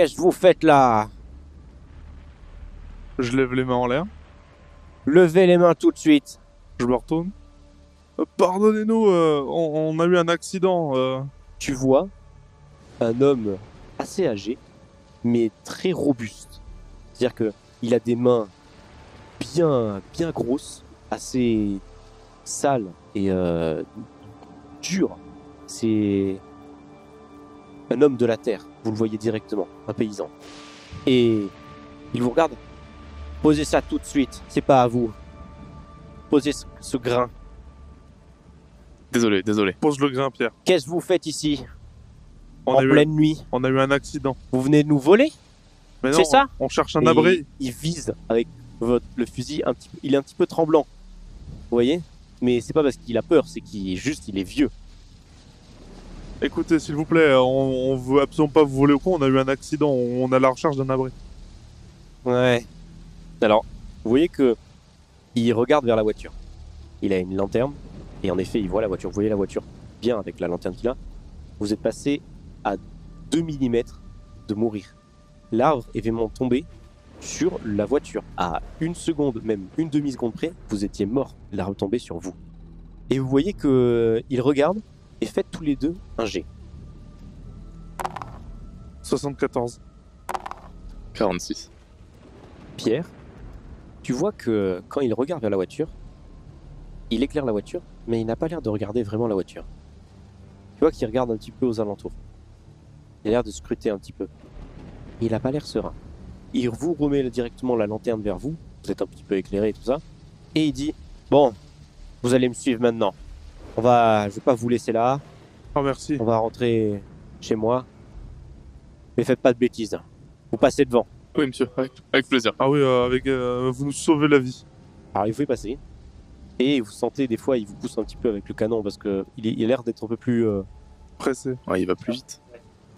Qu'est-ce que vous faites là? Je lève les mains en l'air. Levez les mains tout de suite. Je me retourne. Euh, Pardonnez-nous, euh, on, on a eu un accident. euh. Tu vois un homme assez âgé, mais très robuste. C'est-à-dire que il a des mains bien, bien grosses, assez sales et euh, dures. C'est un homme de la terre. Vous le voyez directement, un paysan. Et il vous regarde. Posez ça tout de suite. C'est pas à vous. Posez ce, ce grain. Désolé, désolé. Pose le grain, Pierre. Qu'est-ce que vous faites ici? On en a, eu, pleine nuit on a eu un accident. Vous venez de nous voler? Mais non, C'est ça? on cherche un Et abri. Il vise avec votre, le fusil un petit peu. Il est un petit peu tremblant. Vous voyez? Mais c'est pas parce qu'il a peur, c'est qu'il est juste, il est vieux. Écoutez, s'il vous plaît, on, on veut absolument pas vous voler au con. On a eu un accident. On a la recherche d'un abri. Ouais. Alors, vous voyez que il regarde vers la voiture. Il a une lanterne et en effet, il voit la voiture. Vous voyez la voiture bien avec la lanterne qu'il a. Vous êtes passé à 2 mm de mourir. L'arbre est vraiment tombé sur la voiture. À une seconde, même une demi-seconde près, vous étiez mort. L'arbre tombé sur vous. Et vous voyez que il regarde et faites tous les deux un G. 74. 46. Pierre, tu vois que quand il regarde vers la voiture, il éclaire la voiture, mais il n'a pas l'air de regarder vraiment la voiture. Tu vois qu'il regarde un petit peu aux alentours. Il a l'air de scruter un petit peu. Il n'a pas l'air serein. Il vous remet directement la lanterne vers vous, vous êtes un petit peu éclairé et tout ça, et il dit Bon, vous allez me suivre maintenant. On va, je vais pas vous laisser là, Oh, merci. on va rentrer chez moi. Mais faites pas de bêtises. Vous passez devant. Oui, monsieur, avec, avec plaisir. Ah oui, euh, avec, euh, vous nous sauvez la vie. Alors il faut y passer. Et vous sentez des fois, il vous pousse un petit peu avec le canon parce que il, est- il a l'air d'être un peu plus. euh, Pressé. Ouais, il va plus vite.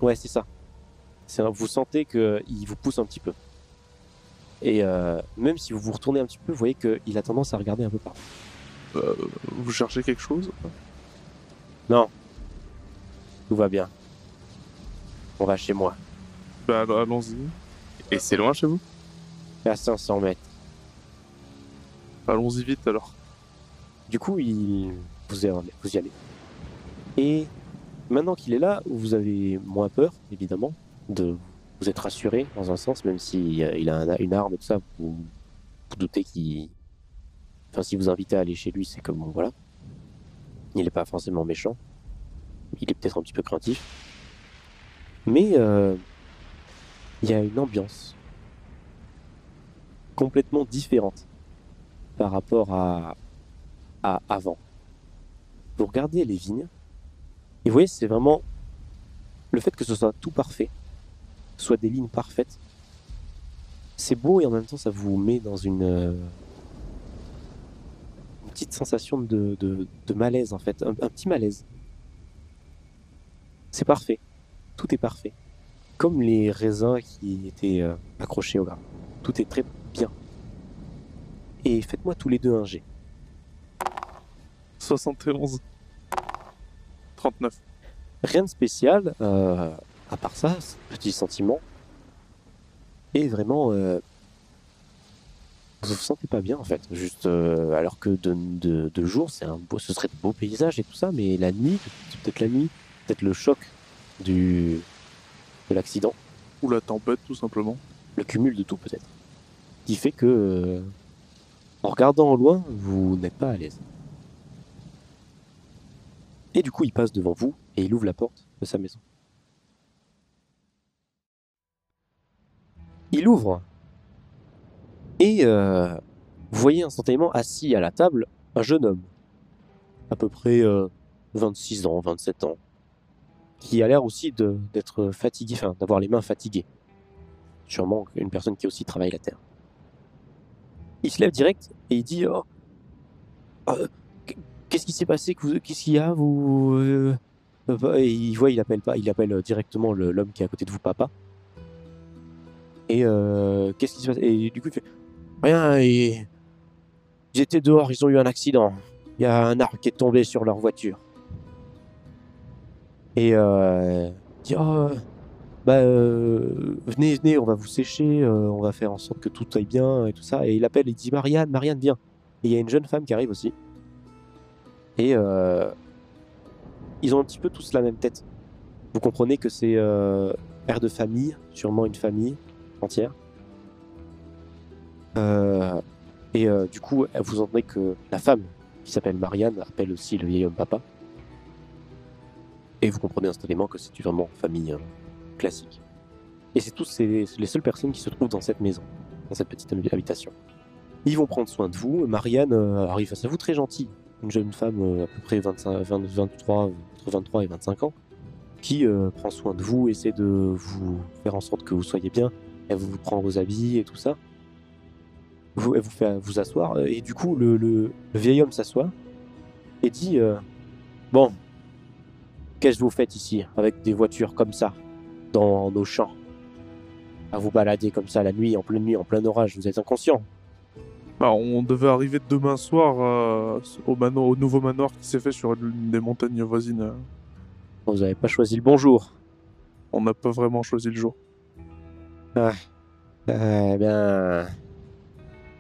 Ouais, c'est ça. C'est un- vous sentez qu'il vous pousse un petit peu. Et euh, même si vous vous retournez un petit peu, vous voyez qu'il a tendance à regarder un peu par. Euh, vous cherchez quelque chose Tout va bien. On va chez moi. Bah alors, allons-y. Et c'est loin chez vous? À 500 mètres. Allons-y vite alors. Du coup, il... vous, y allez, vous y allez. Et maintenant qu'il est là, vous avez moins peur, évidemment, de vous êtes rassuré dans un sens, même si il a un- une arme et tout ça, vous vous doutez qu'il... Enfin, si vous invitez à aller chez lui, c'est comme, voilà. Il n'est pas forcément méchant. Il est peut-être un petit peu craintif. Mais euh, il y a une ambiance complètement différente par rapport à, avant. Vous regardez les vignes, et vous voyez, c'est vraiment le fait que ce soit tout parfait, soit des lignes parfaites. C'est beau et en même temps, ça vous met dans une, euh, une petite sensation de, de- de malaise, en fait, un, un petit malaise. C'est parfait, tout est parfait. Comme les raisins qui étaient euh, accrochés au grain. Tout est très bien. Et faites-moi tous les deux un jet. 71. 39. Rien de spécial, euh, à part ça, ce petit sentiment. Et vraiment, euh, vous vous sentez pas bien en fait. Juste, euh, alors que de, de, de jour, c'est un beau, ce serait de beaux paysages et tout ça, mais la nuit, peut-être la nuit, peut-être le choc du, de l'accident, Ou la tempête, tout simplement. le cumul de tout peut-être, qui fait que, euh, en regardant au loin, vous n'êtes pas à l'aise. Et du coup, il passe devant vous et il ouvre la porte de sa maison. Il ouvre. Et euh, vous voyez instantanément assis à la table un jeune homme, à peu près euh, 26 ans, 27 ans, qui a l'air aussi d'être fatigué, enfin d'avoir les mains fatiguées. Sûrement une personne qui aussi travaille la terre. Il se lève direct et il dit oh, euh, Qu'est-ce qui s'est passé Qu'est-ce qu'il y a vous euh, euh, Et il voit, il appelle pas, il appelle euh, directement l'homme qui est à côté de vous, papa. Et euh, qu'est-ce qui se passe? Et du coup, il fait Rien, ils... ils étaient dehors, ils ont eu un accident. Il y a un arbre qui est tombé sur leur voiture. Et euh, dit Oh, bah, euh, venez, venez, on va vous sécher, euh, on va faire en sorte que tout aille bien et tout ça. Et il appelle, il dit Marianne, Marianne, viens. Et il y a une jeune femme qui arrive aussi. Et euh, ils ont un petit peu tous la même tête. Vous comprenez que c'est euh, père de famille, sûrement une famille entière. Euh, et euh, du coup, vous entendez que la femme, qui s'appelle Marianne, appelle aussi le vieil homme papa. Et vous comprenez instantanément que c'est vraiment famille euh, classique. Et c'est tous les seules personnes qui se trouvent dans cette maison, dans cette petite habi- habitation. Ils vont prendre soin de vous. Marianne euh, arrive face à vous très gentille, une jeune femme à peu près 25, 20, 23, entre 23 et 25 ans, qui prend soin de vous, essaie de vous faire en sorte que vous soyez bien. Elle vous prend vos habits et tout ça. Vous, elle vous fait vous asseoir. euh, Et du coup, le, le- le vieil homme s'assoit et dit euh, Bon, qu'est-ce que vous faites ici avec des voitures comme ça dans nos champs? À vous balader comme ça la nuit, en pleine nuit, en plein orage, vous êtes inconscient Bah, on devait arriver demain soir euh, au, au nouveau manoir qui s'est fait sur une des montagnes voisines. Vous n'avez pas choisi le bon jour. On n'a pas vraiment choisi le jour. Eh bien,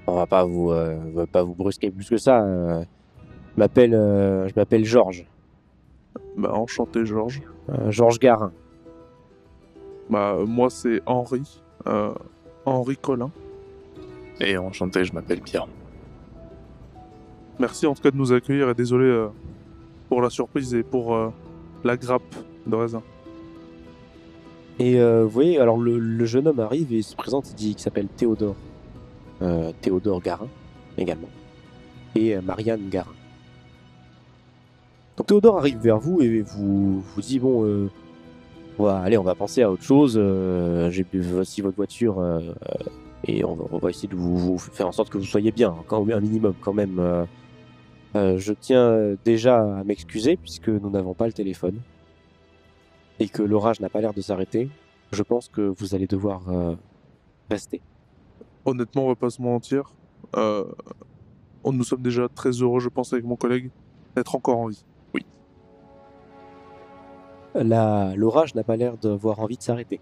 on va pas vous, euh, on va pas vous brusquer plus que ça. euh. je m'appelle, euh, je m'appelle Georges, Bah, enchanté, Georges. euh, Georges Garin. Bah, euh, moi, c'est Henri. euh, Henri Collin. Et enchanté, je m'appelle Pierre. Merci en tout cas de nous accueillir et désolé euh, pour la surprise et pour euh, la grappe de raisin. Et euh, vous voyez, alors le, le jeune homme arrive et il se présente, il dit qu'il s'appelle Théodore. Euh, Théodore Garin, également. Et euh, Marianne Garin. Donc Théodore arrive vers vous et vous vous dit bon, euh, on va, allez, on va penser à autre chose. euh, voici votre voiture euh, euh, et on va, essayer de vous, faire en sorte que vous soyez bien, quand un minimum quand même. euh. Euh, je tiens déjà à m'excuser puisque nous n'avons pas le téléphone et que l'orage n'a pas l'air de s'arrêter. Je pense que vous allez devoir euh, rester. Honnêtement, on va pas se mentir. Euh, nous sommes déjà très heureux, je pense, avec mon collègue, d'être encore en vie. La- L'orage n'a pas l'air d'avoir envie de s'arrêter.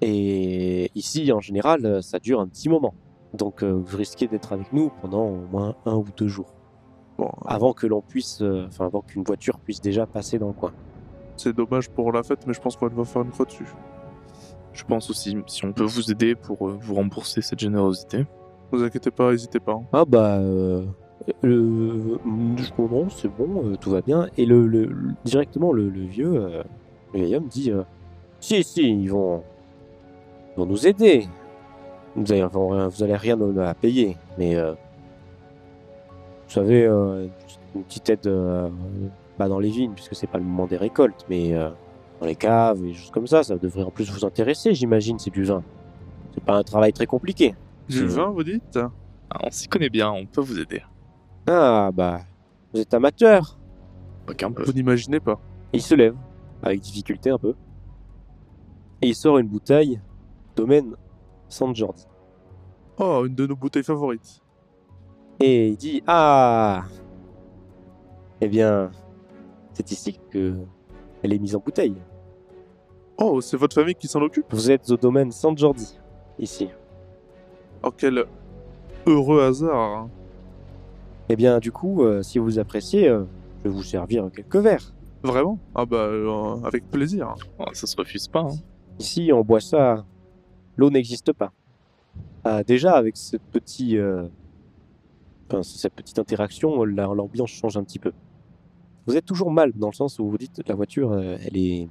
Et ici, en général, euh, ça dure un petit moment. Donc, euh, vous risquez d'être avec nous pendant au moins un ou deux jours, Bon, avant que l'on puisse, euh, enfin, avant qu'une voiture puisse déjà passer dans le coin. c'est dommage pour la fête, mais je pense qu'on va faire une croix dessus. Je pense aussi, si on peut vous aider pour euh, vous rembourser cette générosité. Ne vous inquiétez pas, n'hésitez pas. hein. Ah bah, euh, le, non, non, c'est bon, euh, tout va bien. Et le, le- le- directement, le, le vieux, euh, le vieil homme dit, euh, si, si, ils vont, ils vont nous aider. Vous allez, vous allez rien à payer, mais euh, vous savez, euh, une petite aide, euh, pas dans les vignes, puisque c'est pas le moment des récoltes, mais euh, dans les caves et choses comme ça, ça devrait en plus vous intéresser, j'imagine, c'est du vin. C'est pas un travail très compliqué. Du vin, vous dites? Ah, on s'y connaît bien, on peut vous aider. Ah bah, vous êtes amateur. Pas qu'un peu. Vous n'imaginez pas. Et il se lève, avec difficulté un peu. Et il sort une bouteille domaine San Jordi. Oh, une de nos bouteilles favorites. Et il dit Ah Eh bien, c'est ici que elle est mise en bouteille. Oh, c'est votre famille qui s'en occupe? Vous êtes au domaine San Jordi, ici. Oh, quel heureux hasard. hein. Eh bien, du coup, euh, si vous appréciez, euh, je vais vous servir quelques verres. Vraiment? Ah bah, euh, avec plaisir. Oh, ça se refuse pas. hein. Ici, on boit ça. L'eau n'existe pas. Ah, déjà, avec ce petit, euh, enfin, cette petite interaction, la- l'ambiance change un petit peu. Vous êtes toujours mal dans le sens où vous dites la voiture, euh, elle est,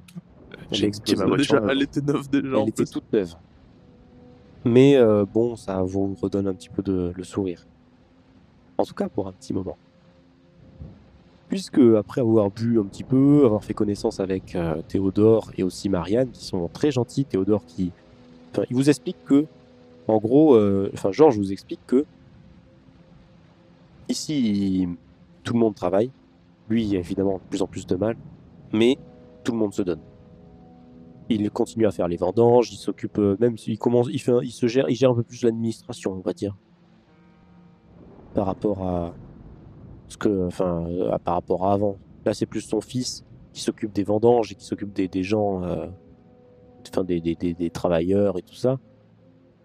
J'ai explosé ma voiture, déjà, euh, elle était neuve déjà. elle était plus. toute neuve. Mais euh, bon, ça vous redonne un petit peu de le sourire. En tout cas, pour un petit moment. Puisque après avoir bu un petit peu, avoir fait connaissance avec euh, Théodore et aussi Marianne, qui sont très gentils, Théodore qui, enfin, il vous explique que, en gros, euh, enfin Georges vous explique que ici tout le monde travaille. Lui, il a évidemment de plus en plus de mal, mais tout le monde se donne. Il continue à faire les vendanges, il s'occupe euh, même s'il commence, il fait, il se gère, il gère un peu plus l'administration, on va dire, par rapport à ce que, enfin, par rapport à avant. Là, c'est plus son fils qui s'occupe des vendanges et qui s'occupe des, gens, euh, enfin, des travailleurs et tout ça.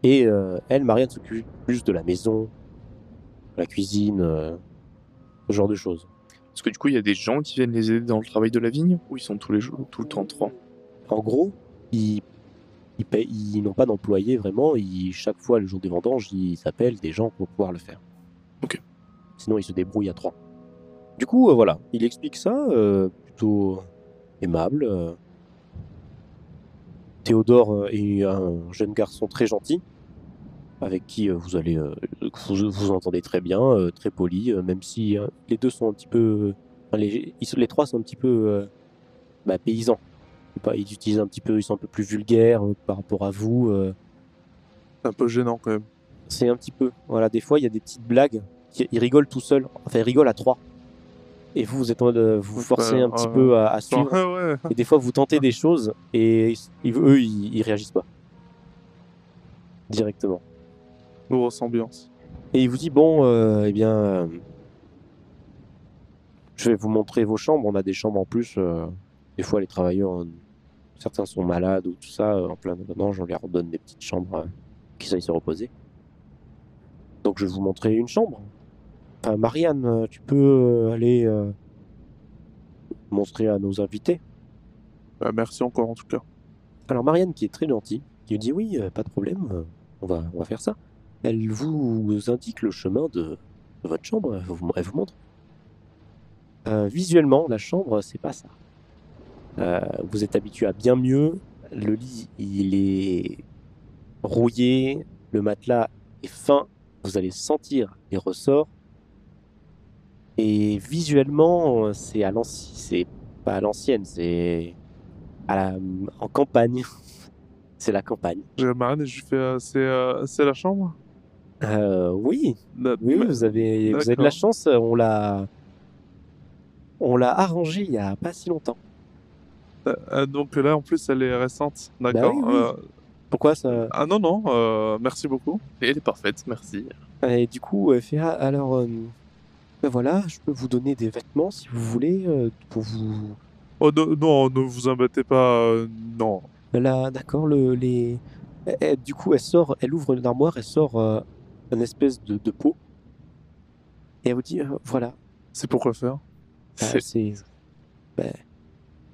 Et euh, elle, Marianne, s'occupe plus de la maison, la cuisine, euh, ce genre de choses. Parce que du coup, il y a des gens qui viennent les aider dans le travail de la vigne ou ils sont tous les jours, tout le temps trois? En gros, ils, ils, n'ont pas d'employés vraiment. Ils, chaque fois, le jour des vendanges, ils appellent des gens pour pouvoir le faire. Ok. Sinon, ils se débrouillent à trois. Du coup, euh, voilà, il explique ça, euh, plutôt aimable. euh. Théodore est un jeune garçon très gentil, avec qui euh, vous allez euh, vous, vous entendez très bien, euh, très poli, euh, même si euh, les deux sont un petit peu, enfin, les, les trois sont un petit peu euh, bah, paysans. Pas, ils utilisent un petit peu, ils sont un peu plus vulgaires par rapport à vous. euh. C'est un peu gênant quand même. c'est un petit peu, voilà, des fois il y a des petites blagues, ils rigolent tout seuls, enfin ils rigolent à trois. Et vous, vous êtes en mode, euh, vous vous forcez Bah, un petit euh, peu à, à suivre. Ouais. Et des fois, vous tentez des choses et ils- eux, ils, ils réagissent pas. Directement. Grosse ambiance. Et il vous dit bon, euh, eh bien, euh, je vais vous montrer vos chambres. On a des chambres en plus. euh, des fois, les travailleurs, certains sont malades ou tout ça, en plein vendange, on leur donne des petites chambres euh, qu'ils aillent se reposer. Donc, je vais vous montrer une chambre. Enfin, Marianne, tu peux aller montrer à nos invités. Bah, merci encore en tout cas. Alors Marianne, qui est très gentille, qui lui dit oui, pas de problème, on va, on va faire ça. Elle vous indique le chemin de, votre chambre, elle vous, montre. Euh, visuellement, la chambre, c'est pas ça. Euh, vous êtes habitué à bien mieux. Le lit, il est rouillé, le matelas est fin, vous allez sentir les ressorts. Et visuellement, c'est à c'est pas à l'ancienne, c'est en campagne. c'est la campagne. J'ai Marine et je fais euh, c'est la chambre? Euh, oui, Na- oui, mais- vous avez, vous avez de la D'accord. chance. On l'a, on l'a arrangé il y a pas si longtemps. euh, euh, donc là en plus elle est récente. D'accord. oui, oui. Euh, Pourquoi ça? Ah non non, merci beaucoup. Et elle est parfaite, merci. Et du coup, ah, alors, ben voilà, je peux vous donner des vêtements si vous voulez pour vous. Oh non, non, ne vous embêtez pas. non. Là, d'accord, le, les. elle- elle- du coup, elle sort, elle ouvre une armoire, elle sort une espèce de, de pot. Et elle vous dit, euh, voilà, C'est pour quoi faire? Bah, C'est- c'est. ben,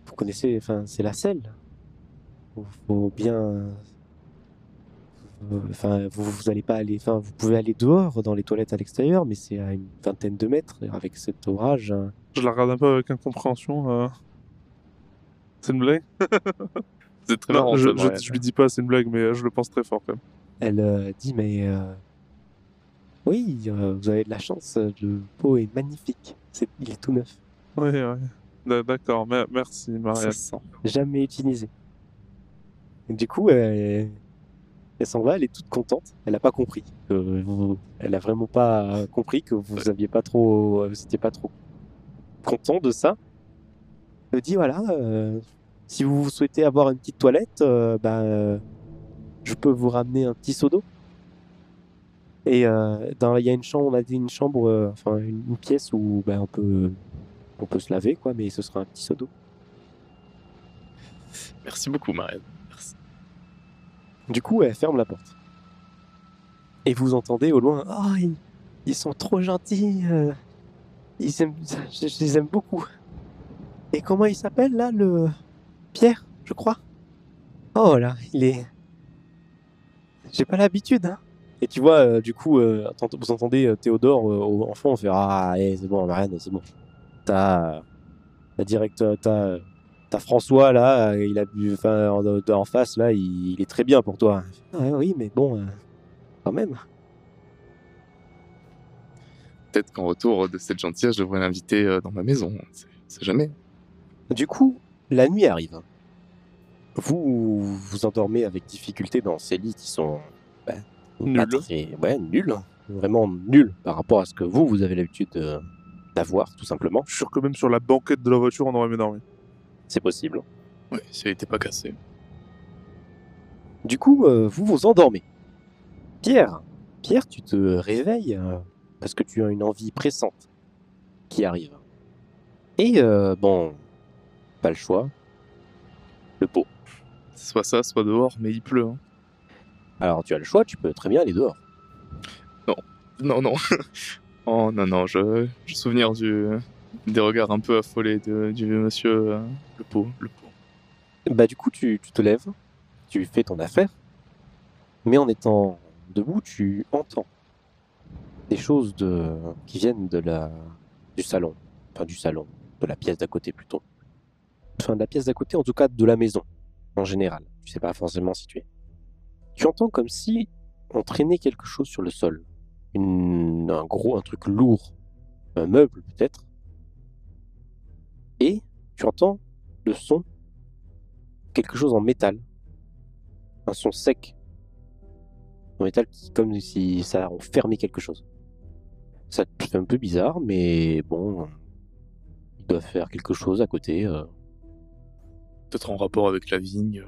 vous connaissez, enfin, c'est la selle. Faut, faut bien. euh, Enfin, vous, vous allez pas aller. Enfin, vous pouvez aller dehors dans les toilettes à l'extérieur, mais c'est à une vingtaine de mètres avec cet orage. hein. Je la regarde un peu avec incompréhension. euh. C'est une blague? Vous êtes très Non, marrant, je, je, lui dis pas c'est une blague, mais je le pense très fort quand même. Elle euh, dit, mais euh, oui, euh, vous avez de la chance. Le pot est magnifique. Il est tout neuf, Oui, oui. D- D'accord, me- merci Ça se sent. jamais utilisé. Et du coup, elle, elle s'en va. Elle est toute contente. Elle n'a pas compris. que vous- elle a vraiment pas compris que vous aviez pas trop, vous étiez pas trop content de ça. Elle dit voilà, euh, si vous souhaitez avoir une petite toilette, euh, euh, je peux vous ramener un petit seau d'eau. Et euh, dans, il y a une chambre, on a dit une chambre, euh, enfin une, une pièce où ben, on peut, on peut se laver quoi, mais ce sera un petit seau d'eau. Merci beaucoup, Marianne. Merci. Du coup, elle ferme la porte. Et vous entendez au loin, oh, ils, ils sont trop gentils, euh, ils aiment, je, je les aime beaucoup. Et comment il s'appelle là, le Pierre, je crois? Oh là, il est, j'ai pas l'habitude. Hein. Et tu vois, euh, du coup, euh, vous entendez euh, Théodore euh, au enfant faire ah, eh, c'est bon, Marianne, c'est bon. T'as, t'as direct, t'as, François là, il a bu, enfin, en, en face là, il, il est très bien pour toi. Ouais, oui, mais bon, quand même. Peut-être qu'en retour de cette gentillesse, je devrais l'inviter dans ma maison. C'est jamais. Du coup, la nuit arrive. Vous vous endormez avec difficulté dans ces lits qui sont ben, Nuls. très, ouais, nuls, vraiment nuls par rapport à ce que vous vous avez l'habitude de- d'avoir, tout simplement. Je suis sûr que même sur la banquette de la voiture, on aurait mieux dormi. C'est possible. Ouais, si elle était pas cassée. Du coup, euh, vous vous endormez. Pierre, Pierre, tu te réveilles euh, parce que tu as une envie pressante qui arrive. Et euh, bon, pas le choix. Le pot. Soit ça, soit dehors, mais il pleut. hein. Alors tu as le choix, tu peux très bien aller dehors. Non, non. oh non, non, je, je souvenir du, des regards un peu affolés de- du vieux monsieur, euh, le pot, le pot. Bah du coup tu, tu te lèves, tu fais ton affaire, mais en étant debout, tu entends des choses de, qui viennent de la, du salon, enfin du salon, de la pièce d'à côté plutôt. Enfin de la pièce d'à côté, en tout cas de la maison, en général. Tu sais pas forcément situé. Tu entends comme si on traînait quelque chose sur le sol. Une, un gros, un truc lourd, un meuble peut-être. Et tu entends le son quelque chose en métal. Un son sec. En métal qui, comme si ça on fermait quelque chose. Ça fait un peu bizarre, mais bon, ils doivent faire quelque chose à côté. euh, Peut-être en rapport avec la vigne.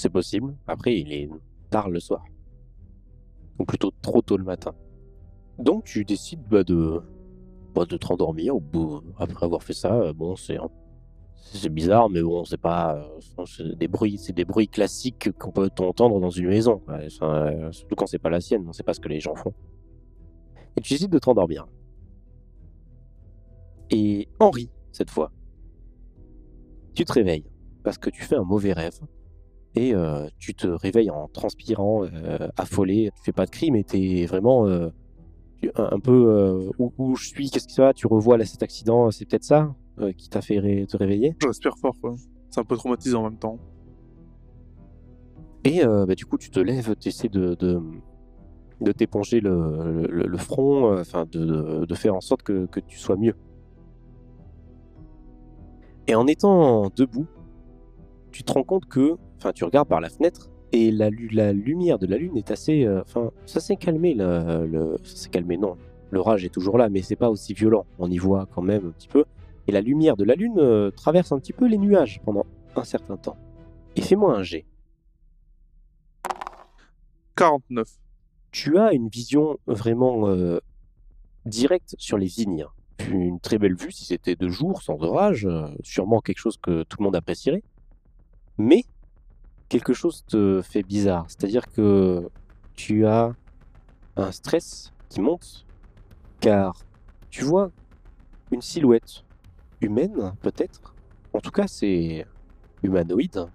C'est possible. Après, il est tard le soir. Ou plutôt trop tôt le matin. Donc tu décides bah, de, bah, de te rendormir au bout, après avoir fait ça. euh, Bon, c'est c'est bizarre, mais bon, c'est pas euh, des bruits, des bruits classiques qu'on peut entendre dans une maison. euh, surtout quand c'est pas la sienne, on sait pas ce que les gens font. Et tu décides de te rendormir. Et Henri, cette fois, tu te réveilles parce que tu fais un mauvais rêve et euh, tu te réveilles en transpirant, euh, affolé. Tu fais pas de cri, mais t'es vraiment euh, tu- un, un peu où, où je suis, qu'est-ce qui se passe Tu revois là cet accident, c'est peut-être ça qui t'a fait ré- te réveiller? Je respire fort, quoi. C'est un peu traumatisant en même temps. Et bah, du coup, tu te lèves, tu essaies de, de, de t'éponger le, le- le front, enfin de, de- de faire en sorte que, que tu sois mieux. Et en étant debout, tu te rends compte que, enfin, tu regardes par la fenêtre et la, lu- la lumière de la lune est assez, euh, enfin, ça s'est calmé, le, le- ça s'est calmé, non. L'orage est toujours là, mais c'est pas aussi violent. On y voit quand même un petit peu. Et la lumière de la lune euh, traverse un petit peu les nuages pendant un certain temps. Et fais-moi un jet. 49. tu as une vision vraiment euh, directe sur les vignes. Une très belle vue si c'était de jour, sans orage, sûrement quelque chose que tout le monde apprécierait. Mais quelque chose te fait bizarre, c'est-à-dire que tu as un stress qui monte, car tu vois une silhouette humaine, peut-être. En tout cas, c'est humanoïde.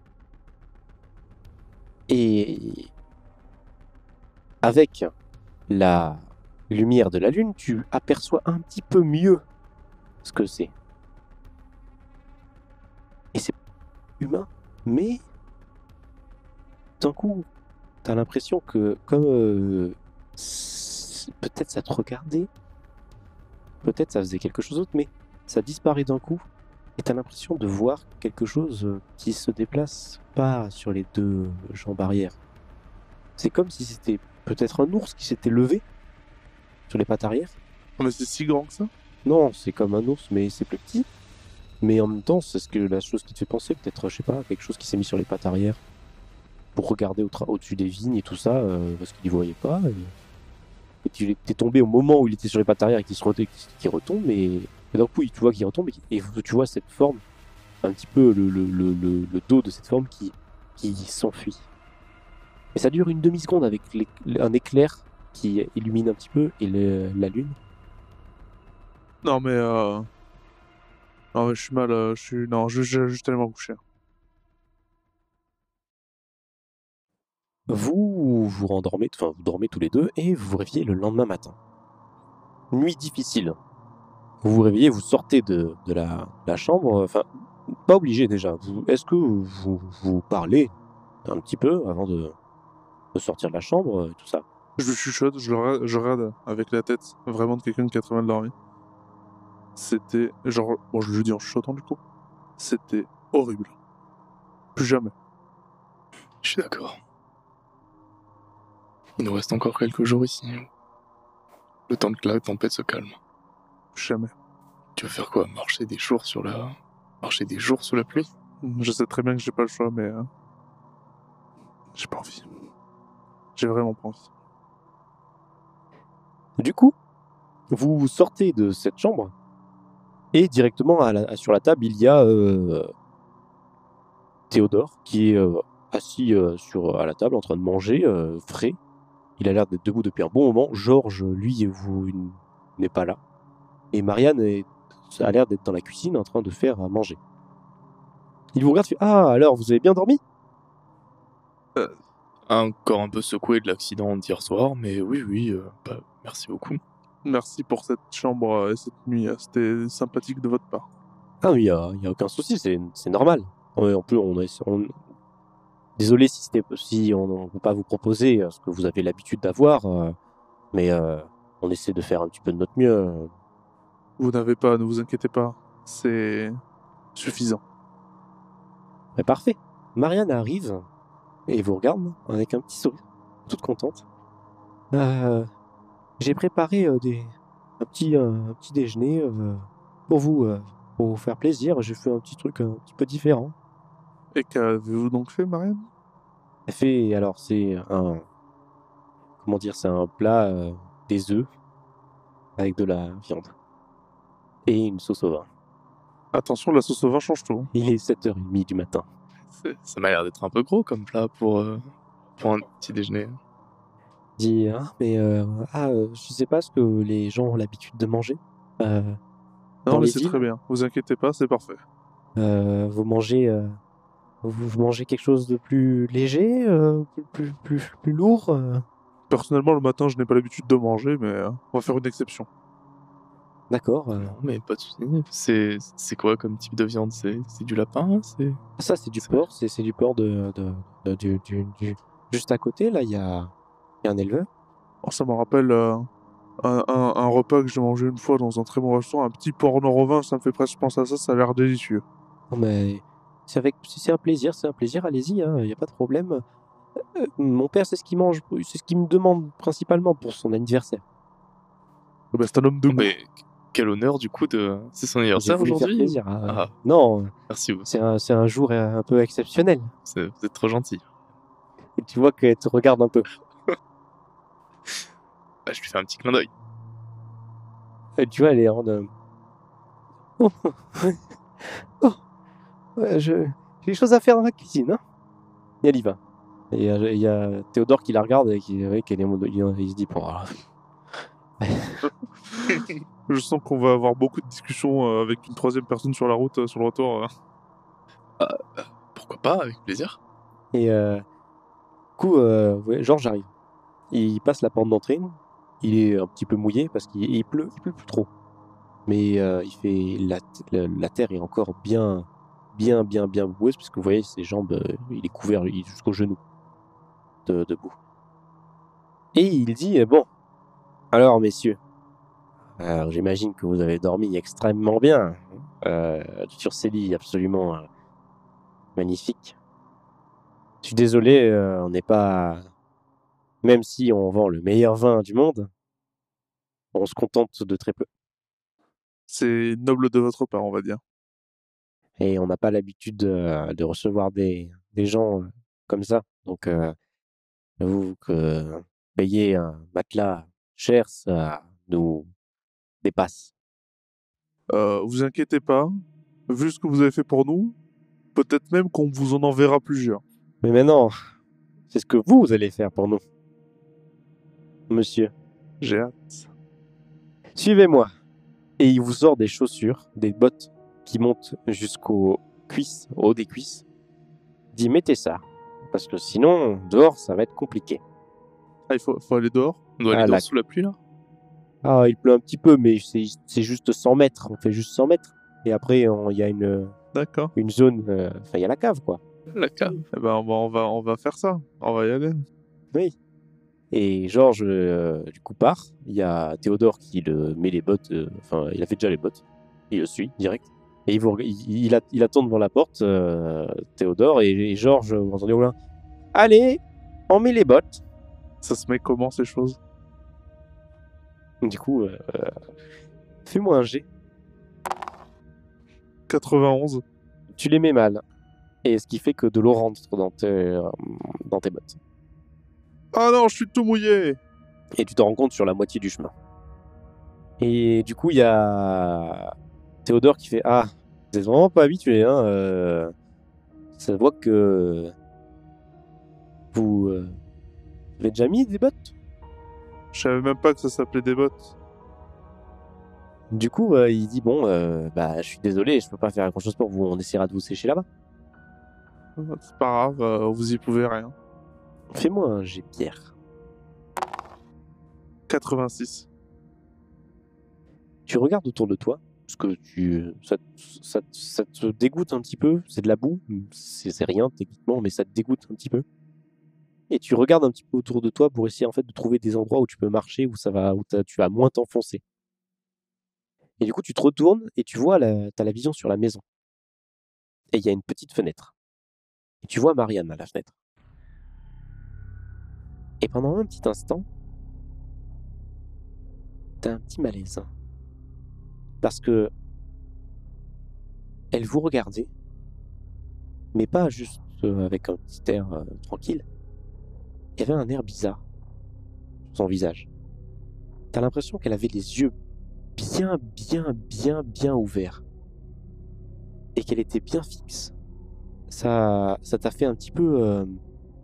Et avec la lumière de la lune, tu aperçois un petit peu mieux ce que c'est. Et c'est humain, mais d'un coup, t'as l'impression que comme euh, peut-être ça te regardait, peut-être ça faisait quelque chose d'autre, mais ça disparaît d'un coup. Et t'as l'impression de voir quelque chose euh, qui se déplace pas sur les deux jambes arrière. C'est comme si c'était peut-être un ours qui s'était levé sur les pattes arrière. Oh, mais c'est si grand que ça? Non, c'est comme un ours, mais c'est plus petit. Mais en même temps, c'est ce que la chose qui te fait penser, peut-être, je sais pas, quelque chose qui s'est mis sur les pattes arrière pour regarder au-dessus des vignes et tout ça, euh, parce qu'il ne voyait pas. Et, tu es tombé au moment où il était sur les pattes arrière et qu'il retombe, et, et d'un coup, tu vois qu'il retombe et, tu vois cette forme, un petit peu le, dos de cette forme qui, s'enfuit. Et ça dure une demi-seconde avec un éclair qui illumine un petit peu et la lune. Non, mais euh... Non, mais je suis mal, euh, je suis... Non, je je- je vais juste aller Vous vous rendormez, enfin vous dormez tous les deux et vous vous réveillez le lendemain matin. Nuit difficile. Vous vous réveillez, vous sortez de, de la, la chambre, enfin pas obligé déjà. Est-ce que vous, vous parlez un petit peu avant de, de sortir de la chambre, euh, tout ça? Je le chuchote, je le regarde, je regarde avec la tête vraiment de quelqu'un qui a très mal dormi. C'était genre, bon, je le dis en chuchotant du coup. C'était horrible. Plus jamais. Je suis d'accord. Il nous reste encore quelques jours ici. Le temps que la tempête se calme. Jamais. Tu veux faire quoi? Marcher des jours sur la... Marcher des jours sous la pluie? Je sais très bien que j'ai pas le choix, mais euh, j'ai pas envie. J'ai vraiment pas envie. Du coup, vous sortez de cette chambre et directement à la- sur la table, il y a euh, Théodore qui est euh, assis euh, sur, à la table en train de manger, euh, frais. Il a l'air d'être debout depuis un bon moment. Georges, lui, n'est pas là. Et Marianne est- a l'air d'être dans la cuisine en train de faire à manger. Il vous regarde et fait Ah, alors, vous avez bien dormi? Encore un peu secoué de l'accident d'hier soir, mais oui, oui, euh, bah, merci beaucoup. Merci pour cette chambre euh, et cette nuit. euh, C'était sympathique de votre part. Ah, il n'y a, a aucun souci, c'est c'est normal. Ouais, En plus, on est. on- Désolé si, on ne peut pas vous proposer euh, ce que vous avez l'habitude d'avoir, euh, mais euh, on essaie de faire un petit peu de notre mieux. Vous n'avez pas, ne vous inquiétez pas. C'est suffisant. Mais parfait. Marianne arrive et vous regarde avec un petit sourire, toute contente. Euh, J'ai préparé des, un, petit, un petit déjeuner pour vous, pour vous faire plaisir. J'ai fait un petit truc un petit peu différent. Et qu'avez-vous donc fait, Marianne? Fait, alors c'est un, comment dire, c'est un plat euh, des œufs avec de la viande et une sauce au vin. Attention, la sauce au vin change tout. hein. Il est 7h30 du matin. Ça m'a l'air d'être un peu gros comme plat pour, euh, pour un petit déjeuner. Dit, ah, mais euh, ah, euh, je sais pas ce que les gens ont l'habitude de manger. Non, mais c'est très bien. Vous inquiétez pas, c'est parfait. vous mangez, vous, mangez quelque chose de plus léger, euh, plus, plus, plus, lourd. euh Personnellement, le matin, je n'ai pas l'habitude de manger, mais euh, on va faire une exception. D'accord. euh, Non, mais pas de soucis. C'est c'est quoi comme type de viande? C'est c'est du lapin? C'est Ça, c'est du porc. C'est c'est du porc de, de, de- du, du- du- Juste à côté, là, il y a, y a un éleveur. Oh, ça me rappelle euh, un, un- un repas que j'ai mangé une fois dans un très bon restaurant, un petit porc nord au vin, ça me fait presque penser à ça, ça a l'air délicieux. Non, mais c'est avec, c'est un plaisir, c'est un plaisir. Allez-y, il n'y a pas de problème. Euh, mon père, c'est ce qu'il mange, c'est ce qu'il me demande principalement pour son anniversaire. Oh, bah, c'est un homme de goût. Mais quel honneur du coup de. C'est son anniversaire aujourd'hui plaisir. à- Ah. Non, Merci, vous, c'est un, c'est un jour euh, un peu exceptionnel. c'est- vous êtes trop gentil. Et tu vois qu'elle te regarde un peu. Ah, je lui fais un petit clin d'œil. Et tu vois, elle est en. euh, Oh, oh, ouais, j'ai des choses à faire dans la cuisine. Hein et elle y va. Et il y a- il y, a Théodore qui la regarde et qui ouais, est il, il se dit bon, alors, Je sens qu'on va avoir beaucoup de discussions euh, avec une troisième personne sur la route, euh, sur le retour. euh. Pourquoi pas, avec plaisir. Et euh, du coup, euh, ouais, Georges arrive. Il passe la porte d'entrée. Il est un petit peu mouillé parce qu'il il pleut, il pleut plus trop. Mais euh, il fait la, la, la terre est encore bien, bien, bien, bien boueuse parce que vous voyez ses jambes, euh, il est couvert jusqu'aux genoux de, boue. Et il dit euh, bon, alors messieurs, alors j'imagine que vous avez dormi extrêmement bien euh, sur ces lits absolument magnifiques. Je suis désolé, on n'est pas. Même si on vend le meilleur vin du monde, on se contente de très peu. C'est noble de votre part, on va dire. Et on n'a pas l'habitude de, de recevoir des, des gens comme ça. Donc, euh, j'avoue que payer un matelas cher, ça nous dépasse. Euh, vous inquiétez pas, vu ce que vous avez fait pour nous, peut-être même qu'on vous en enverra plusieurs. Mais maintenant, c'est ce que vous allez faire pour nous. Monsieur, J'ai hâte. suivez-moi. Et il vous sort des chaussures, des bottes qui montent jusqu'aux cuisses, au haut des cuisses. Dit mettez ça, parce que sinon, dehors, ça va être compliqué. Ah, il faut, faut aller dehors? On doit aller Ah, dehors la- sous la pluie là? Ah, il pleut un petit peu, mais c'est juste 100 mètres. On fait juste 100 mètres. Et après, il y a une, une zone, euh, enfin, il y a la cave, quoi. La cave. Eh ben, on va, on, va, on va faire ça. On va y aller. Oui. Et Georges, euh, du coup, part. Il y a Théodore qui le met les bottes. euh, Enfin, il a fait déjà les bottes. Il le suit direct. Et il, vous, reg- il, il, a- il attend devant la porte, euh, Théodore. Et, et Georges, vous entendez au loin Allez, on met les bottes. Ça se met comment ces choses? Du coup, euh, euh, fais-moi un jet. 91. Tu les mets mal. Et ce qui fait que de l'eau rentre dans tes, euh, dans tes bottes. Ah non, je suis tout mouillé Et tu te rends compte sur la moitié du chemin. Et du coup, il y a Théodore qui fait Ah, vous êtes vraiment pas habitué, hein euh, Ça voit que vous, euh, vous avez déjà mis des bottes? Je savais même pas que ça s'appelait des bottes. Du coup, euh, il dit bon, euh, bah, je suis désolé, je peux pas faire grand chose pour vous. On essaiera de vous sécher là-bas. C'est pas grave, vous y pouvez rien. Fais-moi un jet pierre. 86. Tu regardes autour de toi, parce que tu, ça, ça, ça te dégoûte un petit peu. C'est de la boue, c'est rien techniquement, mais ça te dégoûte un petit peu. Et tu regardes un petit peu autour de toi pour essayer en fait de trouver des endroits où tu peux marcher, où ça va, où tu vas moins t'enfoncer. Et du coup, tu te retournes et tu vois, la, t'as la vision sur la maison. Et il y a une petite fenêtre. Et tu vois Marianne à la fenêtre. Et pendant un petit instant, t'as un petit malaise. Parce que elle vous regardait, mais pas juste euh, avec un petit air euh, tranquille. Il y avait un air bizarre sur son visage. T'as l'impression qu'elle avait les yeux bien, bien, bien, bien ouverts. Et qu'elle était bien fixe. Ça, ça t'a fait un petit peu, euh,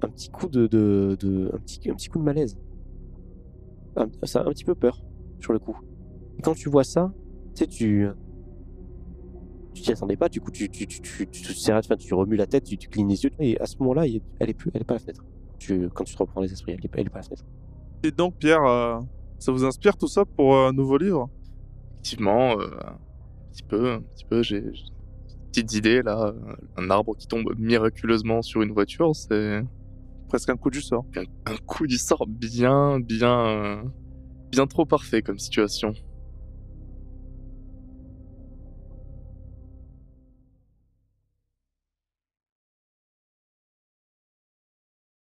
un petit coup de, un petit, un petit coup de malaise. Un, ça un petit peu peur sur le coup. Et quand tu vois ça, sais, tu, tu t'y attendais pas. Du coup, tu, tu, tu, tu, tu, te serres- tu remues la tête, tu, tu clignes les yeux. Et à ce moment-là, elle est plus, elle est pas à la fenêtre. Tu, quand tu te reprends les esprits, elle est, pas- elle est pas à la fenêtre. Et donc, Pierre, euh, ça vous inspire tout ça pour euh, un nouveau livre? Effectivement, euh, un petit peu, un petit peu, j'ai petites idées là. Un arbre qui tombe miraculeusement sur une voiture, c'est Presque un coup du sort. un, un coup du sort bien, bien, euh, bien trop parfait comme situation.